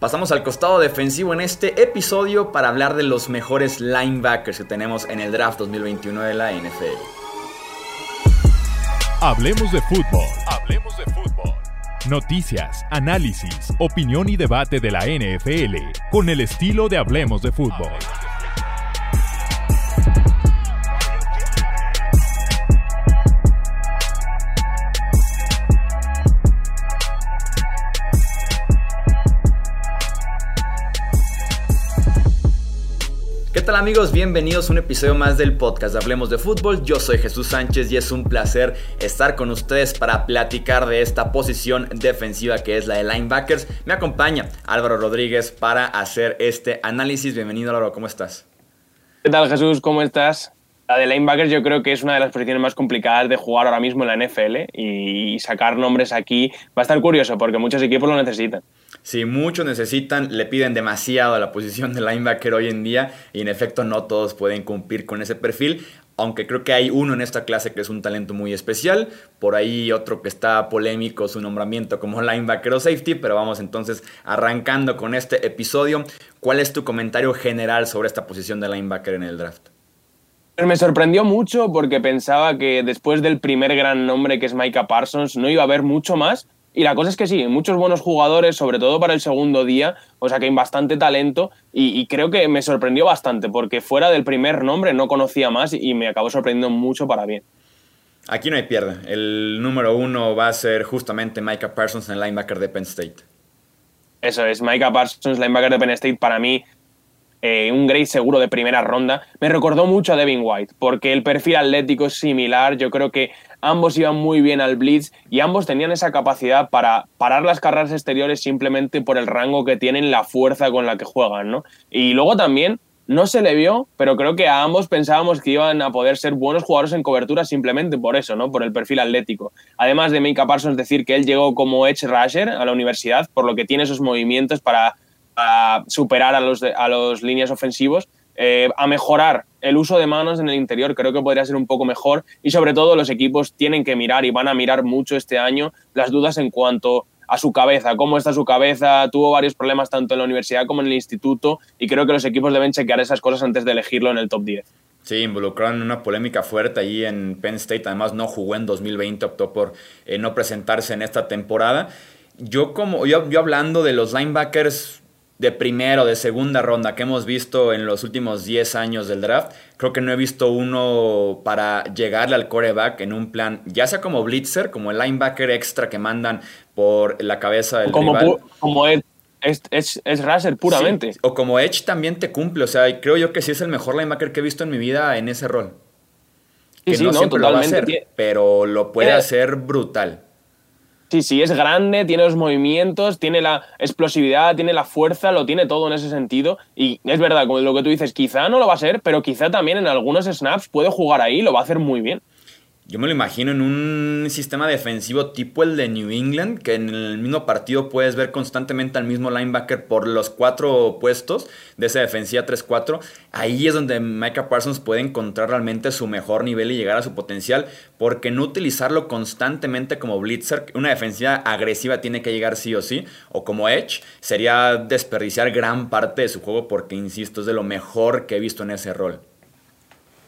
Pasamos al costado defensivo en este episodio para hablar de los mejores linebackers que tenemos en el draft 2021 de la NFL. Hablemos de fútbol. Hablemos de fútbol. Noticias, análisis, opinión y debate de la NFL con el estilo de Hablemos de fútbol. Tal amigos? Bienvenidos a un episodio más del podcast de Hablemos de Fútbol. Yo soy Jesús Sánchez y es un placer estar con ustedes para platicar de esta posición defensiva que es la de linebackers. Me acompaña Álvaro Rodríguez para hacer este análisis. Bienvenido Álvaro, ¿cómo estás? ¿Qué tal Jesús? ¿Cómo estás? La de linebackers yo creo que es una de las posiciones más complicadas de jugar ahora mismo en la NFL y sacar nombres aquí va a estar curioso porque muchos equipos lo necesitan. Sí, muchos necesitan, le piden demasiado a la posición de linebacker hoy en día y en efecto no todos pueden cumplir con ese perfil, aunque creo que hay uno en esta clase que es un talento muy especial, por ahí otro que está polémico su nombramiento como linebacker o safety, pero vamos entonces arrancando con este episodio. ¿Cuál es tu comentario general sobre esta posición de linebacker en el draft? Me sorprendió mucho porque pensaba que después del primer gran nombre que es Micah Parsons no iba a haber mucho más, y la cosa es que sí, muchos buenos jugadores, sobre todo para el segundo día, o sea que hay bastante talento y, creo que me sorprendió bastante porque fuera del primer nombre no conocía más y me acabó sorprendiendo mucho para bien. Aquí no hay pierde. El número uno va a ser justamente Micah Parsons, el linebacker de Penn State. Eso es, Micah Parsons, linebacker de Penn State, para mí eh, un grade seguro de primera ronda. Me recordó mucho a Devin White, porque el perfil atlético es similar. Yo creo que ambos iban muy bien al blitz y ambos tenían esa capacidad para parar las carreras exteriores simplemente por el rango que tienen, la fuerza con la que juegan, ¿no? Y luego también no se le vio, pero creo que a ambos pensábamos que iban a poder ser buenos jugadores en cobertura simplemente por eso, ¿no? Por el perfil atlético. Además de Mika Parsons decir que él llegó como edge rusher a la universidad, por lo que tiene esos movimientos para a superar a los, a los líneas ofensivos, eh, a mejorar el uso de manos en el interior, creo que podría ser un poco mejor y sobre todo los equipos tienen que mirar y van a mirar mucho este año las dudas en cuanto a su cabeza, cómo está su cabeza, tuvo varios problemas tanto en la universidad como en el instituto y creo que los equipos deben chequear esas cosas antes de elegirlo en el top 10. Sí, involucraron en una polémica fuerte allí en Penn State, además no jugó en 2020, optó por eh, no presentarse en esta temporada. Yo como yo, yo hablando de los linebackers de primera o de segunda ronda que hemos visto en los últimos 10 años del draft, creo que no he visto uno para llegarle al coreback en un plan, ya sea como blitzer, como el linebacker extra que mandan por la cabeza del como, rival. Como es, es, es puramente. o como Edge también te cumple, o sea, creo yo que sí es el mejor linebacker que he visto en mi vida en ese rol. Que no, siempre lo va a hacer, pero lo puede hacer brutal. Sí, sí, es grande, tiene los movimientos, tiene la explosividad, tiene la fuerza, lo tiene todo en ese sentido. Y es verdad, como lo que tú dices, quizá no lo va a ser, pero quizá también en algunos snaps puede jugar ahí y lo va a hacer muy bien. Yo me lo imagino en un sistema defensivo tipo el de New England, que en el mismo partido puedes ver constantemente al mismo linebacker por los cuatro puestos de esa defensiva 3-4. Ahí es donde Micah Parsons puede encontrar realmente su mejor nivel y llegar a su potencial, porque no utilizarlo constantemente como blitzer, una defensiva agresiva tiene que llegar sí o sí, o como edge, sería desperdiciar gran parte de su juego, porque insisto, es de lo mejor que he visto en ese rol.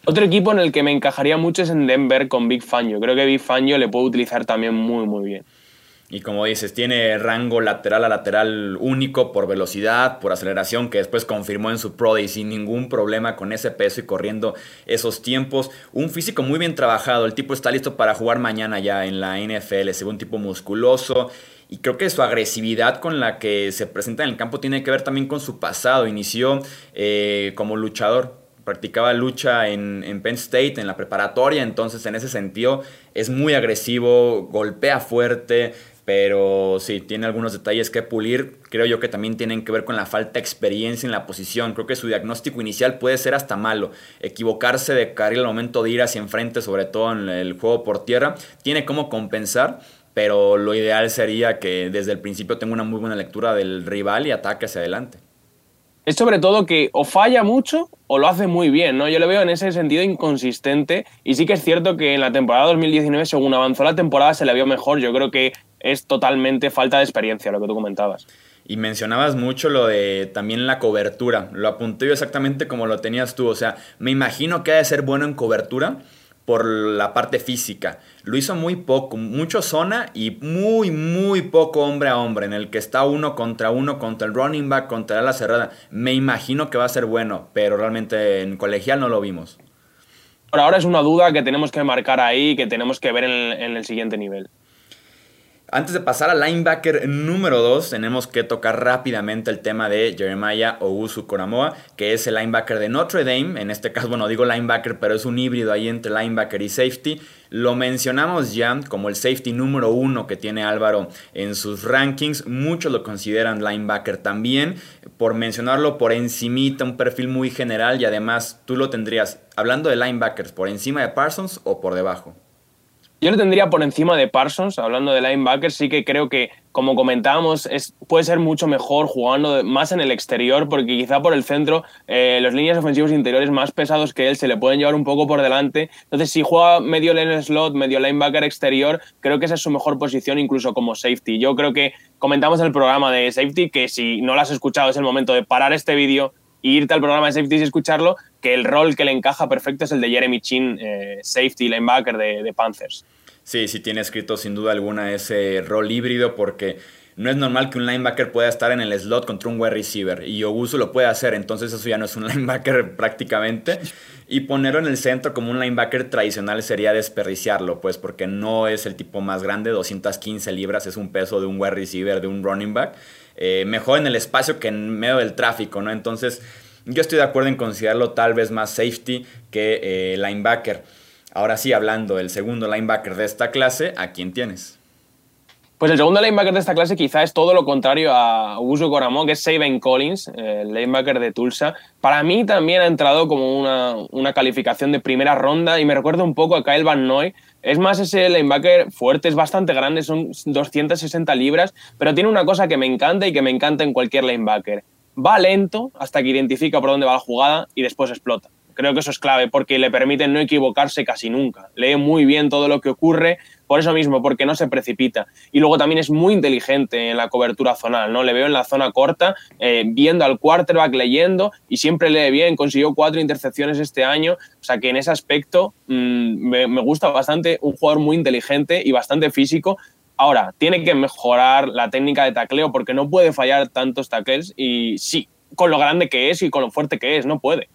Otro equipo en el que me encajaría mucho es en Denver con Big Fangio. Creo que Big Fangio le puede utilizar también muy, muy bien. Y como dices, tiene rango lateral a lateral único por velocidad, por aceleración, que después confirmó en su Pro Day sin ningún problema con ese peso y corriendo esos tiempos. Un físico muy bien trabajado. El tipo está listo para jugar mañana ya en la NFL. Se un tipo musculoso. Y creo que su agresividad con la que se presenta en el campo tiene que ver también con su pasado. Inició eh, como luchador practicaba lucha en, en, Penn State, en la preparatoria, entonces en ese sentido es muy agresivo, golpea fuerte, pero sí, tiene algunos detalles que pulir. Creo yo que también tienen que ver con la falta de experiencia en la posición. Creo que su diagnóstico inicial puede ser hasta malo. Equivocarse de carril al momento de ir hacia enfrente, sobre todo en el juego por tierra, tiene como compensar. Pero lo ideal sería que desde el principio tenga una muy buena lectura del rival y ataque hacia adelante es sobre todo que o falla mucho o lo hace muy bien, ¿no? Yo lo veo en ese sentido inconsistente y sí que es cierto que en la temporada 2019, según avanzó la temporada, se le vio mejor. Yo creo que es totalmente falta de experiencia lo que tú comentabas. Y mencionabas mucho lo de también la cobertura. Lo apunté yo exactamente como lo tenías tú. O sea, me imagino que ha de ser bueno en cobertura por la parte física. Lo hizo muy poco, mucho zona y muy, muy poco hombre a hombre, en el que está uno contra uno, contra el running back, contra la cerrada. Me imagino que va a ser bueno, pero realmente en colegial no lo vimos. Ahora es una duda que tenemos que marcar ahí, que tenemos que ver en el siguiente nivel. Antes de pasar al linebacker número 2, tenemos que tocar rápidamente el tema de Jeremiah Ousu Koramoa, que es el linebacker de Notre Dame. En este caso, bueno, digo linebacker, pero es un híbrido ahí entre linebacker y safety. Lo mencionamos ya como el safety número uno que tiene Álvaro en sus rankings. Muchos lo consideran linebacker también. Por mencionarlo por encimita, un perfil muy general y además tú lo tendrías, hablando de linebackers, por encima de Parsons o por debajo. Yo lo tendría por encima de Parsons, hablando de linebacker, sí que creo que, como comentábamos, es, puede ser mucho mejor jugando más en el exterior, porque quizá por el centro eh, los líneas ofensivos interiores más pesados que él se le pueden llevar un poco por delante. Entonces, si juega medio lane slot, medio linebacker exterior, creo que esa es su mejor posición, incluso como safety. Yo creo que comentamos en el programa de safety que si no lo has escuchado es el momento de parar este vídeo e irte al programa de safety y escucharlo, que el rol que le encaja perfecto es el de Jeremy Chin, eh, safety linebacker de Panthers. Sí, sí tiene escrito sin duda alguna ese rol híbrido porque no es normal que un linebacker pueda estar en el slot contra un wide receiver y Ogusu lo puede hacer, entonces eso ya no es un linebacker prácticamente. Y ponerlo en el centro como un linebacker tradicional sería desperdiciarlo, pues porque no es el tipo más grande, 215 libras es un peso de un wide receiver, de un running back. Eh, mejor en el espacio que en medio del tráfico, ¿no? Entonces yo estoy de acuerdo en considerarlo tal vez más safety que eh, linebacker. Ahora sí, hablando del segundo linebacker de esta clase, ¿a quién tienes? Pues el segundo linebacker de esta clase quizá es todo lo contrario a Uso Coramo, que es Saban Collins, el linebacker de Tulsa. Para mí también ha entrado como una, una, calificación de primera ronda y me recuerda un poco a Kyle Van Noy. Es más ese linebacker fuerte, es bastante grande, son 260 libras, pero tiene una cosa que me encanta y que me encanta en cualquier linebacker. Va lento hasta que identifica por dónde va la jugada y después explota. Creo que eso es clave porque le permite no equivocarse casi nunca. Lee muy bien todo lo que ocurre, por eso mismo, porque no se precipita. Y luego también es muy inteligente en la cobertura zonal, ¿no? Le veo en la zona corta, eh, viendo al quarterback, leyendo y siempre lee bien. Consiguió cuatro intercepciones este año, o sea que en ese aspecto mm, me, me gusta bastante. Un jugador muy inteligente y bastante físico, Ahora, tiene que mejorar la técnica de tacleo porque no puede fallar tantos tackles y sí, con lo grande que es y con lo fuerte que es, no puede.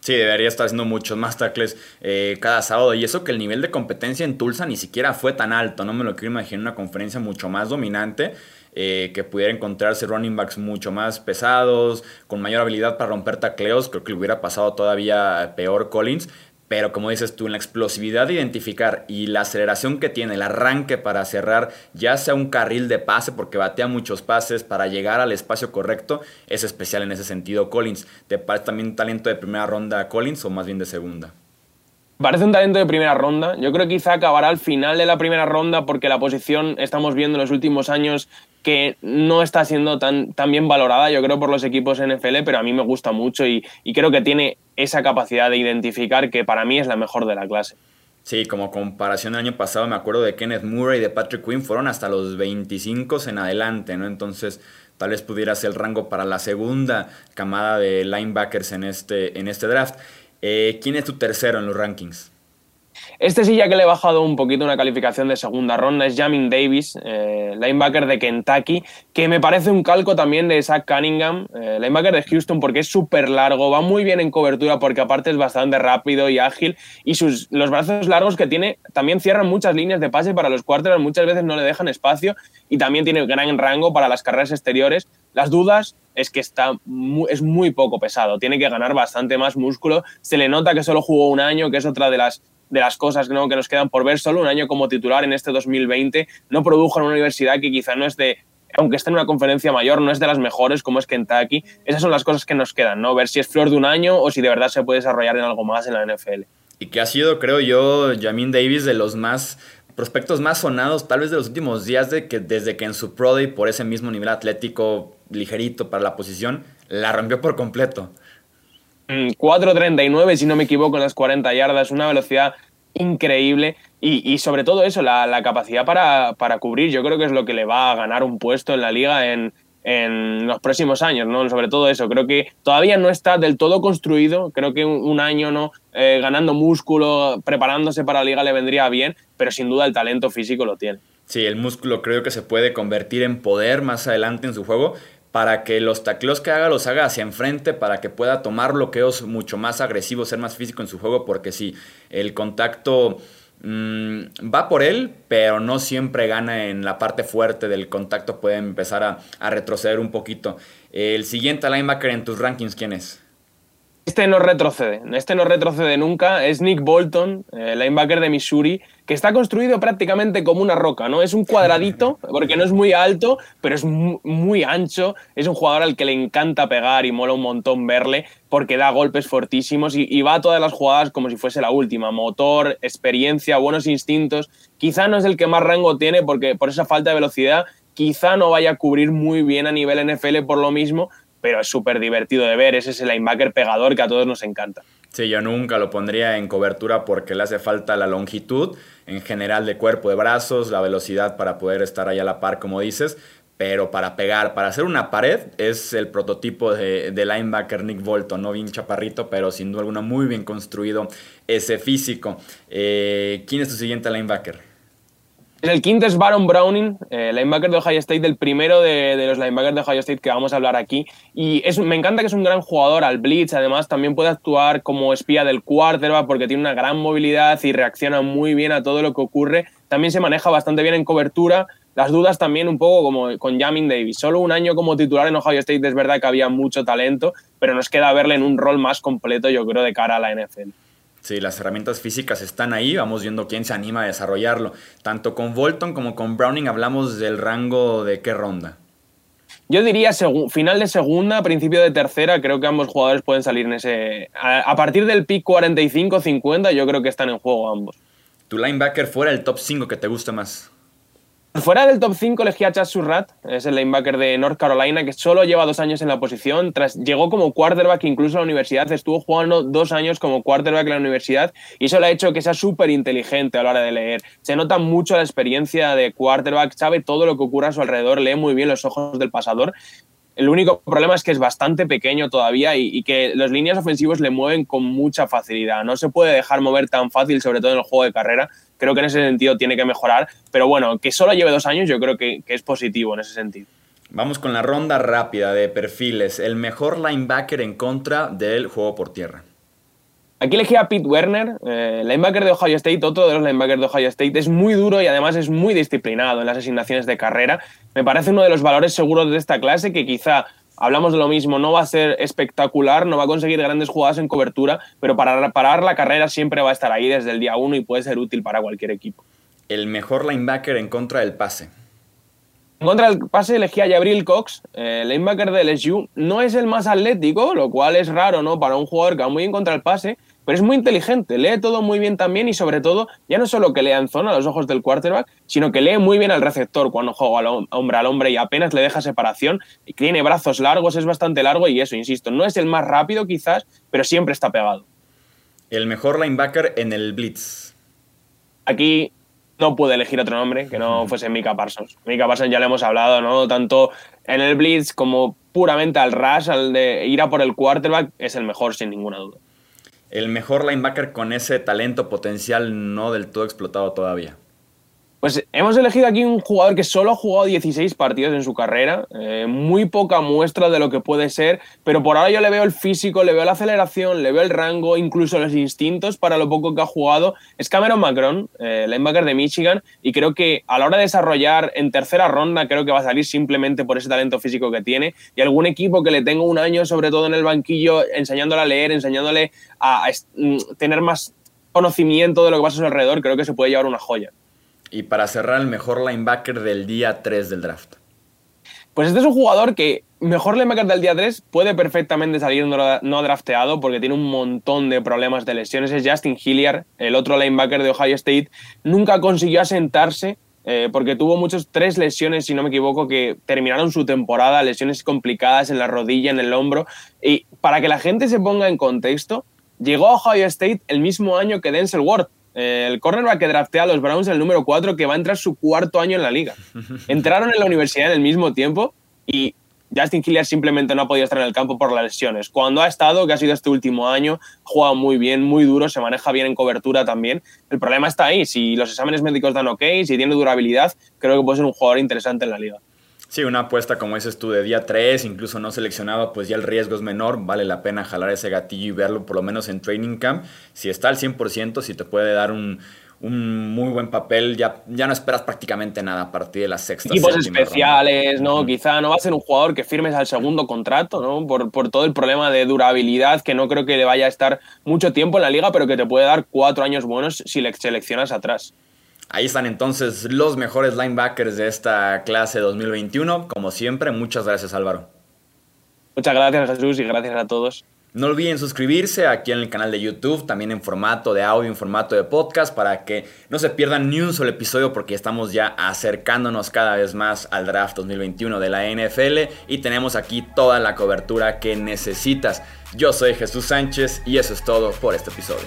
Sí, debería estar haciendo muchos más tackles eh, cada sábado. Y eso que el nivel de competencia en Tulsa ni siquiera fue tan alto. No me lo quiero imaginar una conferencia mucho más dominante. Eh, que pudiera encontrarse running backs mucho más pesados, con mayor habilidad para romper tacleos. Creo que le hubiera pasado todavía peor Collins. Pero como dices tú, en la explosividad de identificar y la aceleración que tiene, el arranque para cerrar, ya sea un carril de pase, porque batea muchos pases para llegar al espacio correcto, es especial en ese sentido Collins. ¿Te parece también un talento de primera ronda Collins o más bien de segunda? Parece un talento de primera ronda. Yo creo que quizá acabará al final de la primera ronda porque la posición estamos viendo en los últimos años que no está siendo tan, bien valorada, yo creo, por los equipos NFL, pero a mí me gusta mucho y creo que tiene esa capacidad de identificar que para mí es la mejor de la clase. Sí, como comparación el año pasado me acuerdo de Kenneth Murray y de Patrick Quinn fueron hasta los 25 en adelante, ¿no? Entonces tal vez pudiera ser el rango para la segunda camada de linebackers en este, en este draft. Eh, ¿Quién es tu tercero en los rankings? Este sí ya que le he bajado un poquito una calificación de segunda ronda, es Jamin Davis, eh, linebacker de Kentucky, que me parece un calco también de Zach Cunningham, eh, linebacker de Houston, porque es súper largo, va muy bien en cobertura porque aparte es bastante rápido y ágil y sus, los brazos largos que tiene también cierran muchas líneas de pase para los quarterbacks, muchas veces no le dejan espacio y también tiene gran rango para las carreras exteriores. Las dudas es que está es muy poco pesado, tiene que ganar bastante más músculo. Se le nota que solo jugó un año, que es otra de las de las cosas ¿no? que nos quedan por ver. Solo un año como titular en este 2020 no produjo en una universidad que quizá no es de, aunque esté en una conferencia mayor, no es de las mejores como es Kentucky. Esas son las cosas que nos quedan, ¿no? Ver si es flor de un año o si de verdad se puede desarrollar en algo más en la NFL. Y que ha sido, creo yo, Jamin Davis de los más prospectos más sonados, tal vez de los últimos días, de que desde que en su Pro Day, por ese mismo nivel atlético ligerito para la posición, la rompió por completo. 4.39, si no me equivoco, en las 40 yardas, una velocidad increíble y, sobre todo eso, la, capacidad para, cubrir, yo creo que es lo que le va a ganar un puesto en la liga en, en los próximos años, ¿no? Sobre todo eso, creo que todavía no está del todo construido, creo que un, año, ¿no? Eh, ganando músculo, preparándose para la liga le vendría bien, pero sin duda el talento físico lo tiene. Sí, el músculo creo que se puede convertir en poder más adelante en su juego para que los tacleos que haga los haga hacia enfrente, para que pueda tomar bloqueos mucho más agresivos, ser más físico en su juego, porque si el contacto mm, va por él, pero no siempre gana en la parte fuerte del contacto, puede empezar a, a retroceder un poquito. El siguiente linebacker en tus rankings, ¿quién es? Este no retrocede, este no retrocede nunca, es Nick Bolton, el linebacker de Missouri, que está construido prácticamente como una roca, ¿no? Es un cuadradito, porque no es muy alto, pero es muy ancho, es un jugador al que le encanta pegar y mola un montón verle, porque da golpes fortísimos y, y va a todas las jugadas como si fuese la última, motor, experiencia, buenos instintos, quizá no es el que más rango tiene porque por esa falta de velocidad, quizá no vaya a cubrir muy bien a nivel NFL por lo mismo, pero es súper divertido de ver. Ese es el linebacker pegador que a todos nos encanta. Sí, yo nunca lo pondría en cobertura porque le hace falta la longitud en general de cuerpo, de brazos, la velocidad para poder estar ahí a la par, como dices. Pero para pegar, para hacer una pared, es el prototipo de, linebacker Nick Bolton, no bien chaparrito, pero sin duda alguna muy bien construido ese físico. Eh, ¿Quién es tu siguiente linebacker? El quinto es Baron Browning, eh, linebacker de Ohio State, el primero de, los linebackers de Ohio State que vamos a hablar aquí. Y es, me encanta que es un gran jugador al blitz, además también puede actuar como espía del quarterback porque tiene una gran movilidad y reacciona muy bien a todo lo que ocurre. También se maneja bastante bien en cobertura. Las dudas también un poco como con Jamin Davis. Solo un año como titular en Ohio State es verdad que había mucho talento, pero nos queda verle en un rol más completo, yo creo, de cara a la NFL. Sí, las herramientas físicas están ahí, vamos viendo quién se anima a desarrollarlo. Tanto con Bolton como con Browning hablamos del rango de qué ronda. Yo diría final de segunda, principio de tercera, creo que ambos jugadores pueden salir en ese... A, partir del pick 45-50 yo creo que están en juego ambos. ¿Tu linebacker fuera el top 5 que te gusta más? Fuera del top 5 elegí a Chad Surratt, es el linebacker de North Carolina, que solo lleva dos años en la posición. Tras, llegó como quarterback incluso a la universidad, estuvo jugando dos años como quarterback en la universidad y eso le ha hecho que sea súper inteligente a la hora de leer. Se nota mucho la experiencia de quarterback, sabe todo lo que ocurre a su alrededor, lee muy bien los ojos del pasador el único problema es que es bastante pequeño todavía y, que los líneas ofensivos le mueven con mucha facilidad. No se puede dejar mover tan fácil, sobre todo en el juego de carrera. Creo que en ese sentido tiene que mejorar. Pero bueno, que solo lleve dos años, yo creo que, que es positivo en ese sentido. Vamos con la ronda rápida de perfiles. El mejor linebacker en contra del juego por tierra. Aquí elegí a Pete Werner, eh, linebacker de Ohio State, otro de los linebackers de Ohio State. Es muy duro y además es muy disciplinado en las asignaciones de carrera. Me parece uno de los valores seguros de esta clase que quizá hablamos de lo mismo, no va a ser espectacular, no va a conseguir grandes jugadas en cobertura, pero para parar la carrera siempre va a estar ahí desde el día uno y puede ser útil para cualquier equipo. El mejor linebacker en contra del pase. En contra del pase elegí a Jabril Cox, el linebacker de LSU. No es el más atlético, lo cual es raro ¿no? para un jugador que va muy bien contra el pase, pero es muy inteligente, lee todo muy bien también y sobre todo, ya no solo que lea en zona a los ojos del quarterback, sino que lee muy bien al receptor cuando juega al hombre al hombre y apenas le deja separación, y tiene brazos largos, es bastante largo y eso, insisto, no es el más rápido quizás, pero siempre está pegado. El mejor linebacker en el blitz. Aquí no pude elegir otro nombre que no fuese Mika Parsons. Mika Parsons ya le hemos hablado, ¿no? Tanto en el blitz como puramente al rush, al de ir a por el quarterback, es el mejor sin ninguna duda el mejor linebacker con ese talento potencial no del todo explotado todavía. Pues hemos elegido aquí un jugador que solo ha jugado 16 partidos en su carrera, eh, muy poca muestra de lo que puede ser, pero por ahora yo le veo el físico, le veo la aceleración, le veo el rango, incluso los instintos para lo poco que ha jugado. Es Cameron Macron, eh, linebacker de Michigan, y creo que a la hora de desarrollar en tercera ronda, creo que va a salir simplemente por ese talento físico que tiene. Y algún equipo que le tenga un año, sobre todo en el banquillo, enseñándole a leer, enseñándole a, a mm, tener más conocimiento de lo que pasa a su alrededor, creo que se puede llevar una joya. Y para cerrar, el mejor linebacker del día 3 del draft. Pues este es un jugador que, mejor linebacker del día 3, puede perfectamente salir no, drafteado porque tiene un montón de problemas de lesiones. Es Justin Hilliard, el otro linebacker de Ohio State. Nunca consiguió asentarse eh, porque tuvo muchos, tres lesiones, si no me equivoco, que terminaron su temporada, lesiones complicadas en la rodilla, en el hombro. Y para que la gente se ponga en contexto, llegó a Ohio State el mismo año que Denzel Ward el cornerback que draftea a los Browns, el número 4, que va a entrar su cuarto año en la liga. Entraron en la universidad en el mismo tiempo y Justin Hilliard simplemente no ha podido estar en el campo por las lesiones. Cuando ha estado, que ha sido este último año, jugado muy bien, muy duro, se maneja bien en cobertura también. El problema está ahí. Si los exámenes médicos dan ok, si tiene durabilidad, creo que puede ser un jugador interesante en la liga. Sí, una apuesta como dices tú de día 3, incluso no seleccionado, pues ya el riesgo es menor, vale la pena jalar ese gatillo y verlo por lo menos en training camp. Si está al 100%, si te puede dar un, un muy buen papel, ya, ya no esperas prácticamente nada a partir de la sexta. Equipos especiales, ¿no? Quizá no va a ser un jugador que firmes al segundo contrato, ¿no? Por, por, todo el problema de durabilidad, que no creo que le vaya a estar mucho tiempo en la liga, pero que te puede dar cuatro años buenos si le seleccionas atrás. Ahí están entonces los mejores linebackers de esta clase 2021. Como siempre, muchas gracias Álvaro. Muchas gracias Jesús y gracias a todos. No olviden suscribirse aquí en el canal de YouTube, también en formato de audio, en formato de podcast, para que no se pierdan ni un solo episodio porque estamos ya acercándonos cada vez más al draft 2021 de la NFL y tenemos aquí toda la cobertura que necesitas. Yo soy Jesús Sánchez y eso es todo por este episodio.